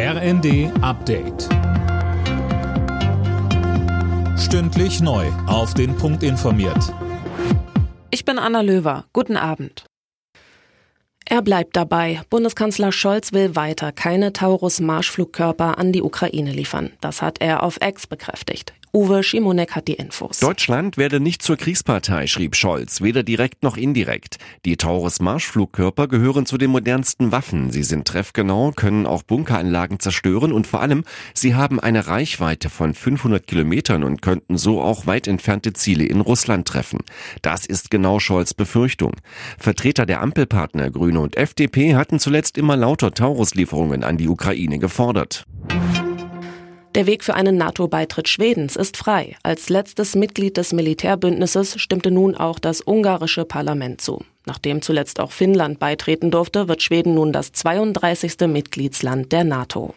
RND Update. Stündlich neu. Auf den Punkt informiert. Ich bin Anna Löwer. Guten Abend. Er bleibt dabei. Bundeskanzler Scholz will weiter keine Taurus-Marschflugkörper an die Ukraine liefern. Das hat er auf Ex bekräftigt. Uwe Schimonek hat die Infos. Deutschland werde nicht zur Kriegspartei, schrieb Scholz, weder direkt noch indirekt. Die Taurus-Marschflugkörper gehören zu den modernsten Waffen. Sie sind treffgenau, können auch Bunkeranlagen zerstören und vor allem, sie haben eine Reichweite von 500 Kilometern und könnten so auch weit entfernte Ziele in Russland treffen. Das ist genau Scholz Befürchtung. Vertreter der Ampelpartner Grüne und FDP hatten zuletzt immer lauter Taurus-Lieferungen an die Ukraine gefordert. Der Weg für einen NATO-Beitritt Schwedens ist frei. Als letztes Mitglied des Militärbündnisses stimmte nun auch das ungarische Parlament zu. Nachdem zuletzt auch Finnland beitreten durfte, wird Schweden nun das 32. Mitgliedsland der NATO.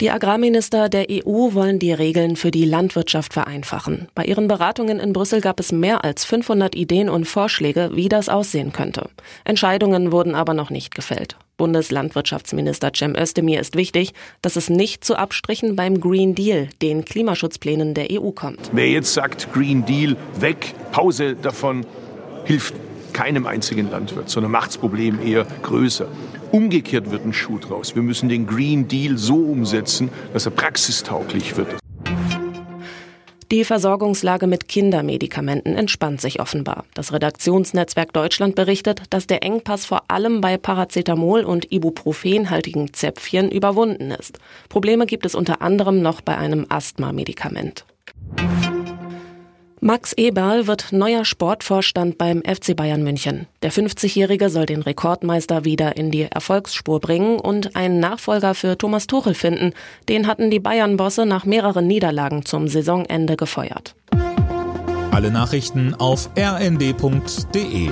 Die Agrarminister der EU wollen die Regeln für die Landwirtschaft vereinfachen. Bei ihren Beratungen in Brüssel gab es mehr als 500 Ideen und Vorschläge, wie das aussehen könnte. Entscheidungen wurden aber noch nicht gefällt. Bundeslandwirtschaftsminister Cem Özdemir ist wichtig, dass es nicht zu Abstrichen beim Green Deal, den Klimaschutzplänen der EU kommt. Wer jetzt sagt, Green Deal weg, Pause davon, hilft keinem einzigen Landwirt, sondern macht das Problem eher größer. Umgekehrt wird ein Schuh draus. Wir müssen den Green Deal so umsetzen, dass er praxistauglich wird. Die Versorgungslage mit Kindermedikamenten entspannt sich offenbar. Das Redaktionsnetzwerk Deutschland berichtet, dass der Engpass vor allem bei Paracetamol und Ibuprofenhaltigen Zäpfchen überwunden ist. Probleme gibt es unter anderem noch bei einem Asthma-Medikament. Max Eberl wird neuer Sportvorstand beim FC Bayern München. Der 50-Jährige soll den Rekordmeister wieder in die Erfolgsspur bringen und einen Nachfolger für Thomas Tuchel finden. Den hatten die Bayern-Bosse nach mehreren Niederlagen zum Saisonende gefeuert. Alle Nachrichten auf rnd.de